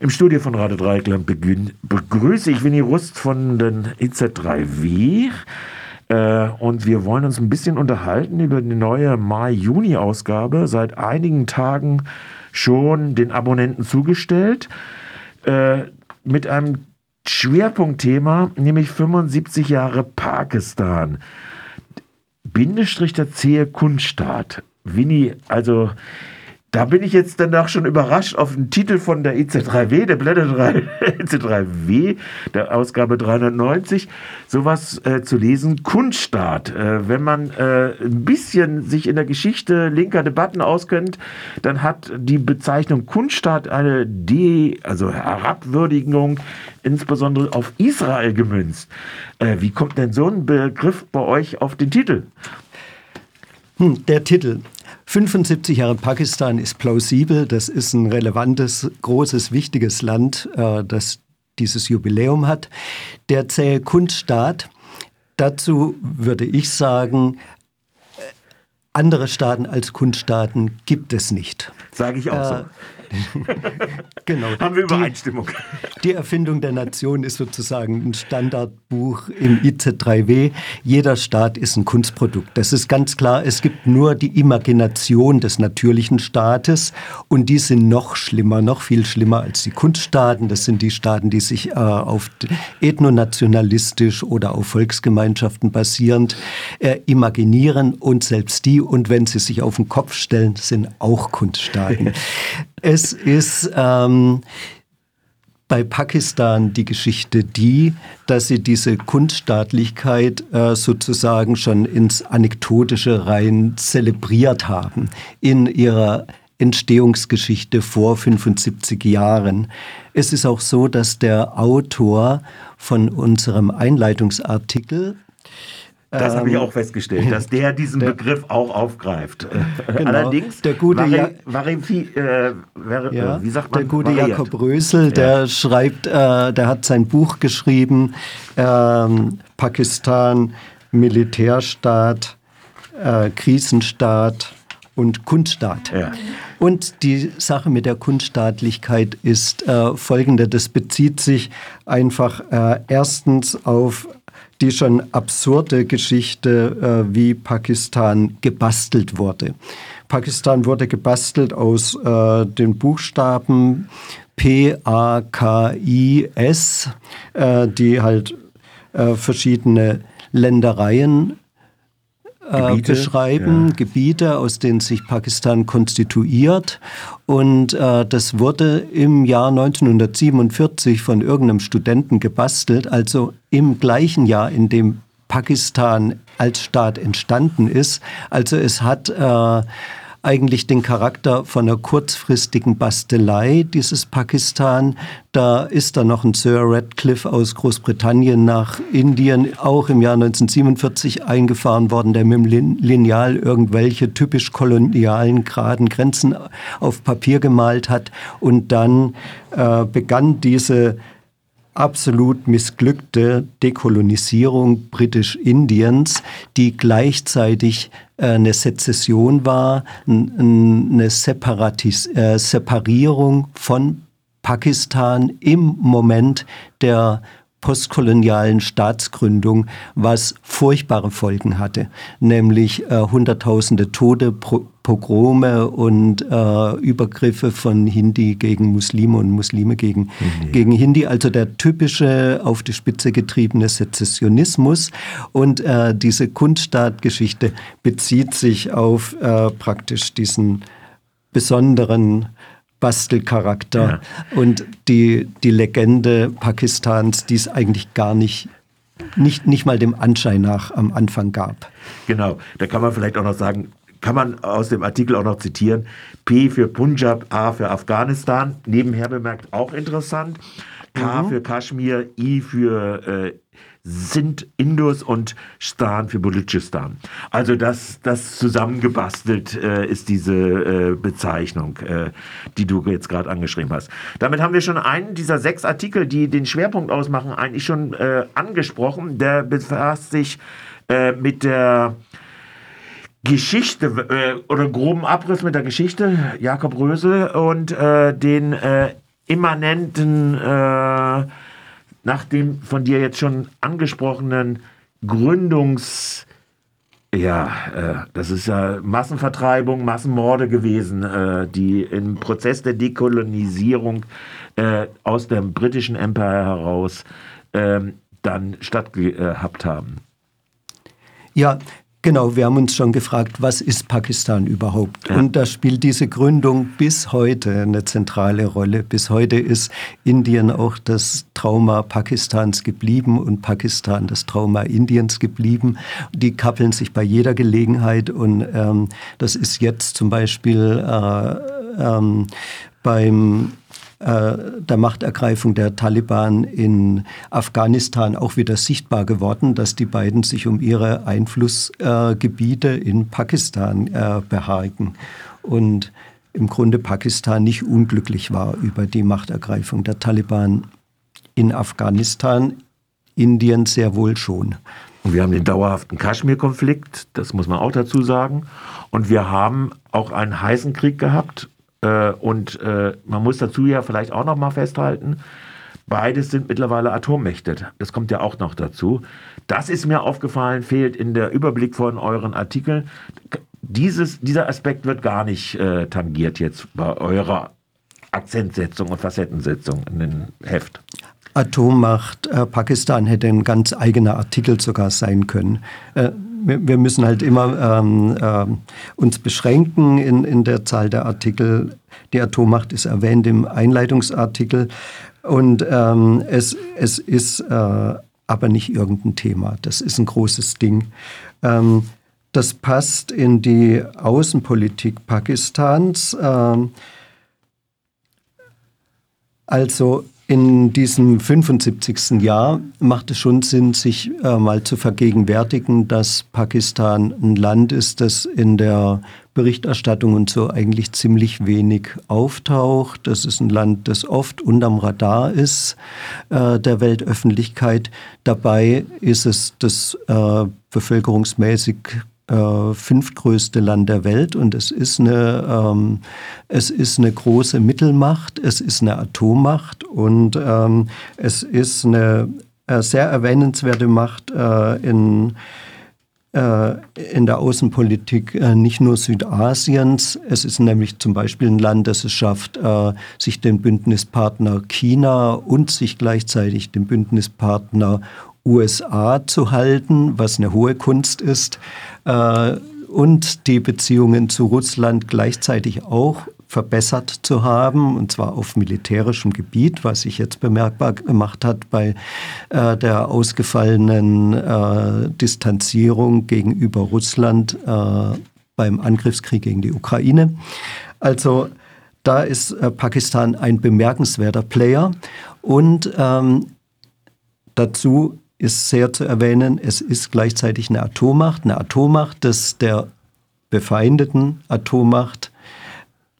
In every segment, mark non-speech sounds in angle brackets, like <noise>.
Im Studio von Radio Dreieckland begrüße ich Winnie Rust von den EZ3W. Äh, und wir wollen uns ein bisschen unterhalten über die neue Mai-Juni-Ausgabe. Seit einigen Tagen schon den Abonnenten zugestellt. Äh, mit einem Schwerpunktthema, nämlich 75 Jahre Pakistan. Bindestrich der zähe Kunststaat. Winnie, also da bin ich jetzt danach schon überrascht auf den Titel von der EC3W, der Blätter 3, EC3W, der Ausgabe 390, sowas äh, zu lesen. Kunststaat. Äh, wenn man äh, ein bisschen sich in der Geschichte linker Debatten auskennt, dann hat die Bezeichnung Kunststaat eine De, also Herabwürdigung, insbesondere auf Israel gemünzt. Äh, wie kommt denn so ein Begriff bei euch auf den Titel? Hm, der Titel. 75 Jahre Pakistan ist plausibel. Das ist ein relevantes, großes, wichtiges Land, äh, das dieses Jubiläum hat. Der zähe Kunststaat, dazu würde ich sagen, andere Staaten als Kunststaaten gibt es nicht. Sage ich auch äh, so. <laughs> genau. Haben wir Übereinstimmung. Die, die, Erfindung der Nation ist sozusagen ein Standardbuch im IZ3W. Jeder Staat ist ein Kunstprodukt. Das ist ganz klar. Es gibt nur die Imagination des natürlichen Staates und die sind noch schlimmer, noch viel schlimmer als die Kunststaaten. Das sind die Staaten, die sich äh, auf ethnonationalistisch oder auf Volksgemeinschaften basierend äh, imaginieren und selbst die und wenn sie sich auf den Kopf stellen, sind auch Kunststaaten. <laughs> Es ist ähm, bei Pakistan die Geschichte die, dass sie diese Kunststaatlichkeit äh, sozusagen schon ins Anekdotische rein zelebriert haben in ihrer Entstehungsgeschichte vor 75 Jahren. Es ist auch so, dass der Autor von unserem Einleitungsartikel das ähm, habe ich auch festgestellt, dass der <laughs> diesen der, Begriff auch aufgreift. Genau, Allerdings, der gute vari, vari, äh, vari, ja, wie sagt man? Der gute variiert. Jakob Rösel, der ja. schreibt, äh, der hat sein Buch geschrieben, ähm, Pakistan, Militärstaat, äh, Krisenstaat und Kunststaat. Ja. Und die Sache mit der Kunststaatlichkeit ist äh, folgende, das bezieht sich einfach äh, erstens auf die schon absurde Geschichte, äh, wie Pakistan gebastelt wurde. Pakistan wurde gebastelt aus äh, den Buchstaben P, A, K, I, S, äh, die halt äh, verschiedene Ländereien äh, Gebiete, beschreiben, ja. Gebiete, aus denen sich Pakistan konstituiert. Und äh, das wurde im Jahr 1947 von irgendeinem Studenten gebastelt, also im gleichen Jahr, in dem Pakistan als Staat entstanden ist. Also es hat äh, eigentlich den Charakter von einer kurzfristigen Bastelei, dieses Pakistan. Da ist dann noch ein Sir Radcliffe aus Großbritannien nach Indien, auch im Jahr 1947 eingefahren worden, der mit dem Lineal irgendwelche typisch kolonialen geraden Grenzen auf Papier gemalt hat. Und dann äh, begann diese absolut missglückte Dekolonisierung Britisch-Indiens, die gleichzeitig äh, eine Sezession war, eine Separatis äh, Separierung von Pakistan im Moment der postkolonialen Staatsgründung, was furchtbare Folgen hatte, nämlich äh, Hunderttausende Tote, Pro Pogrome und äh, Übergriffe von Hindi gegen Muslime und Muslime gegen, Hindi. gegen Hindi, also der typische auf die Spitze getriebene Sezessionismus. Und äh, diese Kunststaatgeschichte bezieht sich auf äh, praktisch diesen besonderen Bastelcharakter ja. und die, die Legende Pakistans, die es eigentlich gar nicht nicht, nicht mal dem Anschein nach am Anfang gab. Genau, da kann man vielleicht auch noch sagen, kann man aus dem Artikel auch noch zitieren, P für Punjab, A für Afghanistan, nebenher bemerkt auch interessant, K mhm. für Kaschmir, I für äh, sind Indus und Stan für Balutschistan. Also das, das zusammengebastelt äh, ist diese äh, Bezeichnung, äh, die du jetzt gerade angeschrieben hast. Damit haben wir schon einen dieser sechs Artikel, die den Schwerpunkt ausmachen, eigentlich schon äh, angesprochen. Der befasst sich äh, mit der Geschichte äh, oder groben Abriss mit der Geschichte, Jakob Rösel und den immanenten, äh, nach dem von dir jetzt schon angesprochenen Gründungs- ja, äh, das ist ja Massenvertreibung, Massenmorde gewesen, äh, die im Prozess der Dekolonisierung äh, aus dem britischen Empire heraus ähm, dann stattgehabt haben. Ja, Genau, wir haben uns schon gefragt, was ist Pakistan überhaupt? Ja. Und da spielt diese Gründung bis heute eine zentrale Rolle. Bis heute ist Indien auch das Trauma Pakistans geblieben und Pakistan das Trauma Indiens geblieben. Die kappeln sich bei jeder Gelegenheit und ähm, das ist jetzt zum Beispiel äh, ähm, beim äh, der Machtergreifung der Taliban in Afghanistan auch wieder sichtbar geworden, dass die beiden sich um ihre Einflussgebiete in Pakistan äh, behaken. Und im Grunde Pakistan nicht unglücklich war über die Machtergreifung der Taliban in Afghanistan, Indien sehr wohl schon. Und wir haben den dauerhaften Kaschmir-Konflikt, das muss man auch dazu sagen. Und wir haben auch einen heißen Krieg gehabt äh, und äh, man muss dazu ja vielleicht auch noch mal festhalten, beides sind mittlerweile Atommächte. Das kommt ja auch noch dazu. Das ist mir aufgefallen, fehlt in der Überblick von euren Artikeln. Dieses, dieser Aspekt wird gar nicht äh, tangiert jetzt bei eurer Akzentsetzung und Facettensetzung in den Heft. Atommacht äh, Pakistan hätte ein ganz eigener Artikel sogar sein können. Äh, wir müssen halt immer ähm, äh, uns beschränken in, in der Zahl der Artikel. Die Atommacht ist erwähnt im Einleitungsartikel und ähm, es, es ist äh, aber nicht irgendein Thema. Das ist ein großes Ding. Ähm, das passt in die Außenpolitik Pakistans. Ähm, also in diesem 75. Jahr macht es schon Sinn, sich äh, mal zu vergegenwärtigen, dass Pakistan ein Land ist, das in der Berichterstattung und so eigentlich ziemlich wenig auftaucht. Das ist ein Land, das oft unterm Radar ist äh, der Weltöffentlichkeit. Dabei ist es das äh, bevölkerungsmäßig äh, fünftgrößte Land der Welt und es ist, eine, ähm, es ist eine große Mittelmacht, es ist eine Atommacht und ähm, es ist eine äh, sehr erwähnenswerte Macht äh, in, äh, in der Außenpolitik äh, nicht nur Südasiens. Es ist nämlich zum Beispiel ein Land, das es schafft, äh, sich den Bündnispartner China und sich gleichzeitig den Bündnispartner USA zu halten, was eine hohe Kunst ist, äh, und die Beziehungen zu Russland gleichzeitig auch verbessert zu haben, und zwar auf militärischem Gebiet, was sich jetzt bemerkbar gemacht hat bei äh, der ausgefallenen äh, Distanzierung gegenüber Russland äh, beim Angriffskrieg gegen die Ukraine. Also da ist äh, Pakistan ein bemerkenswerter Player und ähm, dazu ist sehr zu erwähnen, es ist gleichzeitig eine Atommacht, eine Atommacht, das der befeindeten Atommacht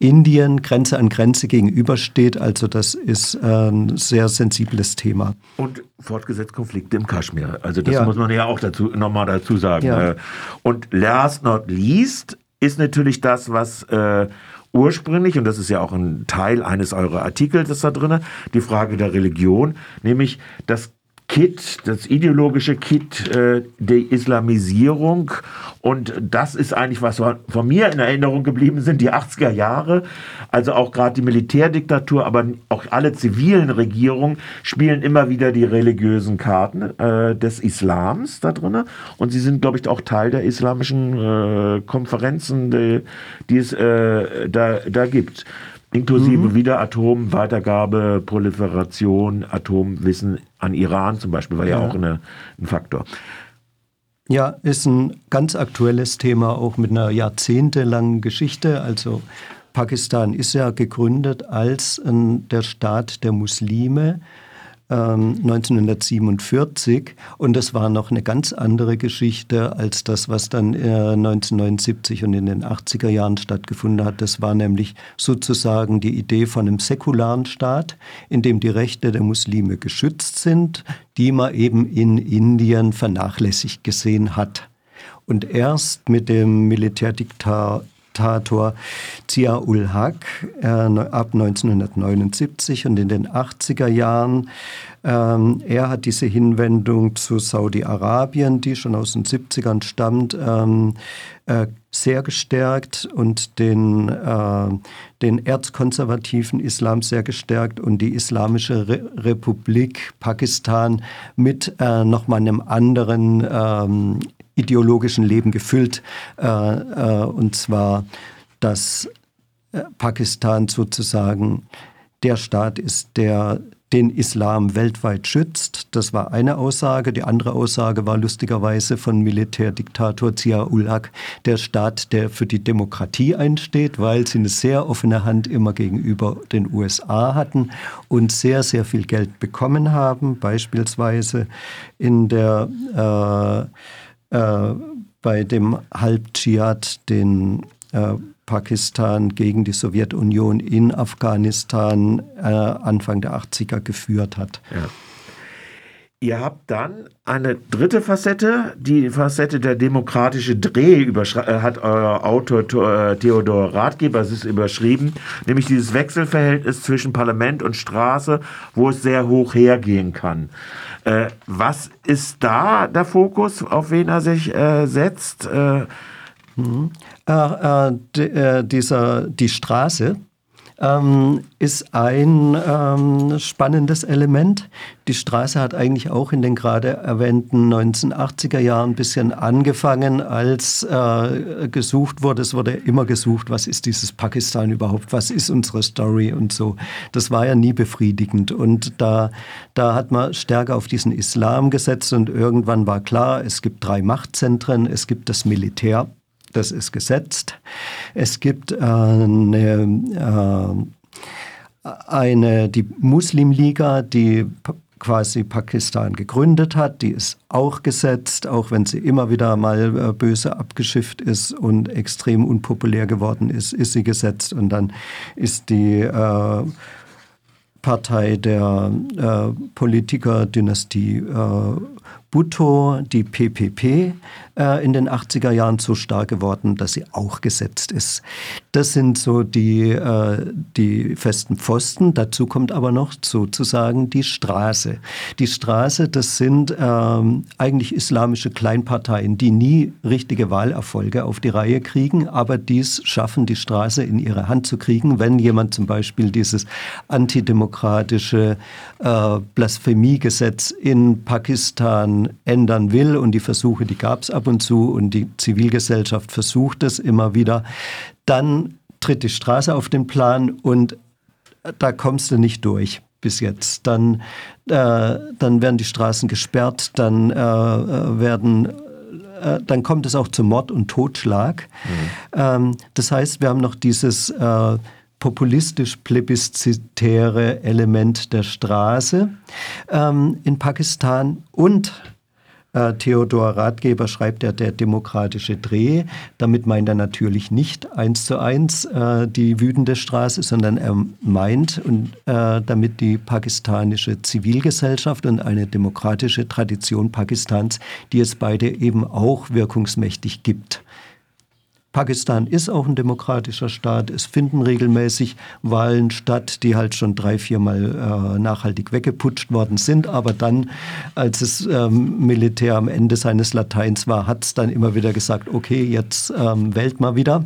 Indien Grenze an Grenze gegenübersteht. Also das ist ein sehr sensibles Thema. Und fortgesetzt Konflikte im Kaschmir. Also das ja. muss man ja auch dazu nochmal dazu sagen. Ja. Äh, und last not least ist natürlich das, was äh, ursprünglich, und das ist ja auch ein Teil eines eurer Artikels da drin, die Frage der Religion, nämlich das Kit, das ideologische Kit äh, der Islamisierung. Und das ist eigentlich, was von mir in Erinnerung geblieben sind, die 80er Jahre. Also auch gerade die Militärdiktatur, aber auch alle zivilen Regierungen spielen immer wieder die religiösen Karten äh, des Islams da drin. Und sie sind, glaube ich, auch Teil der islamischen äh, Konferenzen, die, die es äh, da, da gibt. Inklusive mhm. wieder Atomweitergabe, Proliferation, Atomwissen an Iran zum Beispiel, war ja, ja auch eine, ein Faktor. Ja, ist ein ganz aktuelles Thema, auch mit einer jahrzehntelangen Geschichte. Also Pakistan ist ja gegründet als ein, der Staat der Muslime 1947 ähm, und das war noch eine ganz andere Geschichte als das, was dann äh, 1979 und in den 80er Jahren stattgefunden hat. Das war nämlich sozusagen die Idee von einem säkularen Staat, in dem die Rechte der Muslime geschützt sind, die man eben in Indien vernachlässigt gesehen hat. Und erst mit dem Militärdiktat Diktator Zia-ul Haq äh, ab 1979 und in den 80er Jahren. Ähm, er hat diese Hinwendung zu Saudi-Arabien, die schon aus den 70ern stammt, ähm, äh, sehr gestärkt und den, äh, den erzkonservativen Islam sehr gestärkt und die Islamische Re Republik Pakistan mit äh, nochmal einem anderen ähm, ideologischen Leben gefüllt. Äh, äh, und zwar, dass äh, Pakistan sozusagen der Staat ist, der den Islam weltweit schützt. Das war eine Aussage. Die andere Aussage war lustigerweise von Militärdiktator Zia-ul-Haq, der Staat, der für die Demokratie einsteht, weil sie eine sehr offene Hand immer gegenüber den USA hatten und sehr, sehr viel Geld bekommen haben, beispielsweise in der äh, äh, bei dem Halbdschihad, den äh, Pakistan gegen die Sowjetunion in Afghanistan äh, Anfang der 80er geführt hat. Ja. Ihr habt dann eine dritte Facette, die Facette der demokratische Dreh hat euer Autor Theodor Ratgeber es ist überschrieben, nämlich dieses Wechselverhältnis zwischen Parlament und Straße, wo es sehr hoch hergehen kann. Äh, was ist da der Fokus, auf wen er sich äh, setzt? Äh, mhm. Äh, äh, dieser, die Straße ähm, ist ein ähm, spannendes Element. Die Straße hat eigentlich auch in den gerade erwähnten 1980er Jahren ein bisschen angefangen, als äh, gesucht wurde. Es wurde immer gesucht, was ist dieses Pakistan überhaupt, was ist unsere Story und so. Das war ja nie befriedigend. Und da, da hat man stärker auf diesen Islam gesetzt und irgendwann war klar, es gibt drei Machtzentren, es gibt das Militär das ist gesetzt. Es gibt eine, äh, eine die Muslimliga, die quasi Pakistan gegründet hat, die ist auch gesetzt, auch wenn sie immer wieder mal äh, böse abgeschifft ist und extrem unpopulär geworden ist, ist sie gesetzt und dann ist die äh, Partei der äh, Politikerdynastie äh, Bhutto, die PPP, äh, in den 80er Jahren so stark geworden, dass sie auch gesetzt ist. Das sind so die, äh, die festen Pfosten. Dazu kommt aber noch sozusagen die Straße. Die Straße, das sind ähm, eigentlich islamische Kleinparteien, die nie richtige Wahlerfolge auf die Reihe kriegen, aber dies schaffen, die Straße in ihre Hand zu kriegen, wenn jemand zum Beispiel dieses antidemokratische äh, Blasphemiegesetz in Pakistan ändern will und die Versuche, die gab es ab und zu und die Zivilgesellschaft versucht es immer wieder, dann tritt die Straße auf den Plan und da kommst du nicht durch bis jetzt. Dann, äh, dann werden die Straßen gesperrt, dann äh, äh werden äh, dann kommt es auch zu Mord und Totschlag. Mhm. Ähm, das heißt, wir haben noch dieses äh, populistisch-plebiszitäre Element der Straße ähm, in Pakistan und äh, Theodor Ratgeber schreibt ja der demokratische Dreh. Damit meint er natürlich nicht eins zu eins äh, die wütende Straße, sondern er meint und äh, damit die pakistanische Zivilgesellschaft und eine demokratische Tradition Pakistans, die es beide eben auch wirkungsmächtig gibt. Pakistan ist auch ein demokratischer Staat. Es finden regelmäßig Wahlen statt, die halt schon drei, viermal äh, nachhaltig weggeputscht worden sind. Aber dann, als das ähm, Militär am Ende seines Lateins war, hat es dann immer wieder gesagt, okay, jetzt ähm, wählt mal wieder.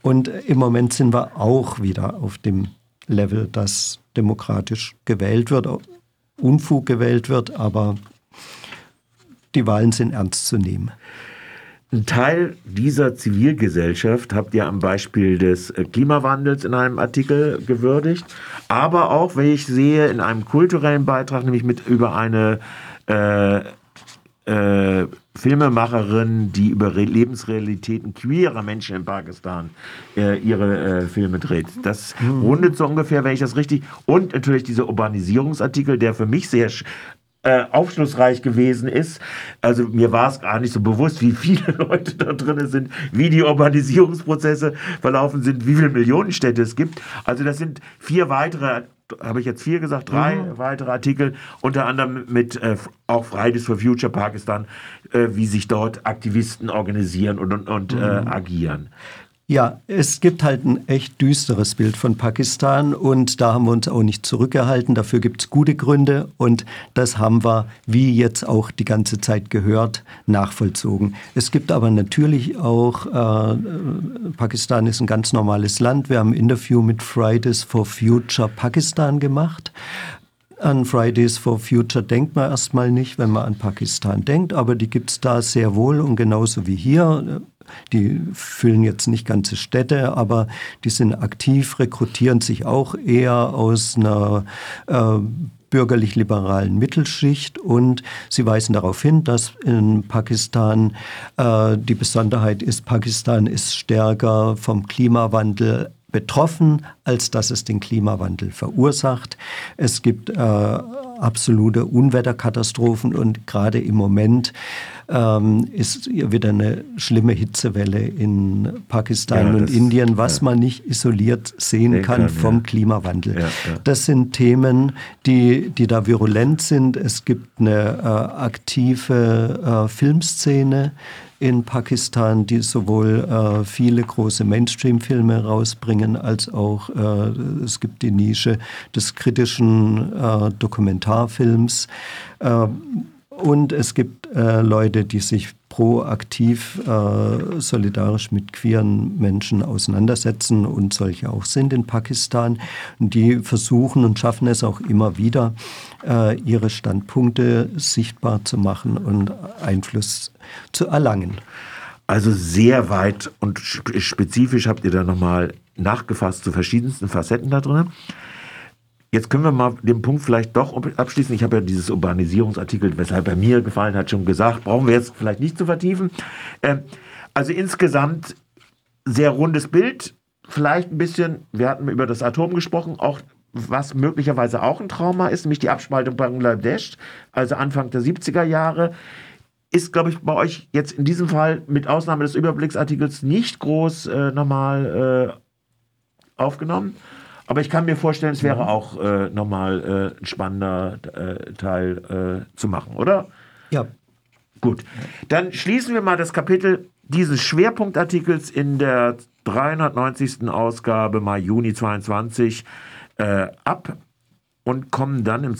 Und im Moment sind wir auch wieder auf dem Level, dass demokratisch gewählt wird, Unfug gewählt wird, aber die Wahlen sind ernst zu nehmen. Ein Teil dieser Zivilgesellschaft habt ihr am Beispiel des äh, Klimawandels in einem Artikel gewürdigt, aber auch, wenn ich sehe, in einem kulturellen Beitrag, nämlich mit über eine äh, äh, Filmemacherin, die über Re Lebensrealitäten queerer Menschen in Pakistan äh, ihre äh, Filme dreht. Das mhm. rundet so ungefähr, wenn ich das richtig. Und natürlich dieser Urbanisierungsartikel, der für mich sehr äh, aufschlussreich gewesen ist. Also mir war es gar nicht so bewusst, wie viele <laughs> Leute da drin sind, wie die Urbanisierungsprozesse verlaufen sind, wie viele Millionenstädte es gibt. Also das sind vier weitere habe ich jetzt vier gesagt, drei mhm. weitere Artikel, unter anderem mit äh, auch Fridays for Future Pakistan, äh, wie sich dort Aktivisten organisieren und, und, und äh, mhm. agieren. Ja, es gibt halt ein echt düsteres Bild von Pakistan und da haben wir uns auch nicht zurückgehalten. Dafür gibt es gute Gründe und das haben wir, wie jetzt auch die ganze Zeit gehört, nachvollzogen. Es gibt aber natürlich auch, äh, Pakistan ist ein ganz normales Land. Wir haben ein Interview mit Fridays for Future Pakistan gemacht. An Fridays for Future denkt man erstmal nicht, wenn man an Pakistan denkt, aber die gibt es da sehr wohl und genauso wie hier. Die füllen jetzt nicht ganze Städte, aber die sind aktiv, rekrutieren sich auch eher aus einer äh, bürgerlich-liberalen Mittelschicht und sie weisen darauf hin, dass in Pakistan äh, die Besonderheit ist, Pakistan ist stärker vom Klimawandel betroffen, als dass es den Klimawandel verursacht. Es gibt äh, absolute Unwetterkatastrophen und gerade im Moment ähm, ist wieder eine schlimme Hitzewelle in Pakistan ja, und Indien, was ja. man nicht isoliert sehen kann, kann, vom ja. Klimawandel. Das sind Themen, die, die da virulent sind. Es gibt eine äh, aktive äh, Filmszene, in Pakistan, die sowohl äh, viele große Mainstream-Filme rausbringen, als auch äh, es gibt die Nische des kritischen äh, Dokumentarfilms. Äh, und es gibt äh, Leute, die sich proaktiv äh, solidarisch mit queeren Menschen auseinandersetzen und solche auch sind in Pakistan. Und die versuchen und schaffen es auch immer wieder, äh, ihre Standpunkte sichtbar zu machen und Einfluss zu erlangen. Also sehr weit und spezifisch habt ihr da nochmal nachgefasst zu verschiedensten Facetten da drin. Jetzt können wir mal den Punkt vielleicht doch abschließen. Ich habe ja dieses Urbanisierungsartikel, weshalb er mir gefallen hat, schon gesagt. Brauchen wir jetzt vielleicht nicht zu vertiefen. Ähm, also insgesamt sehr rundes Bild. Vielleicht ein bisschen, wir hatten über das Atom gesprochen, auch was möglicherweise auch ein Trauma ist, nämlich die Abspaltung Bangladesch, also Anfang der 70er Jahre. Ist, glaube ich, bei euch jetzt in diesem Fall mit Ausnahme des Überblicksartikels nicht groß äh, nochmal äh, aufgenommen. Aber ich kann mir vorstellen, es wäre auch äh, nochmal äh, ein spannender äh, Teil äh, zu machen, oder? Ja. Gut. Dann schließen wir mal das Kapitel dieses Schwerpunktartikels in der 390. Ausgabe Mai, Juni 22 äh, ab und kommen dann im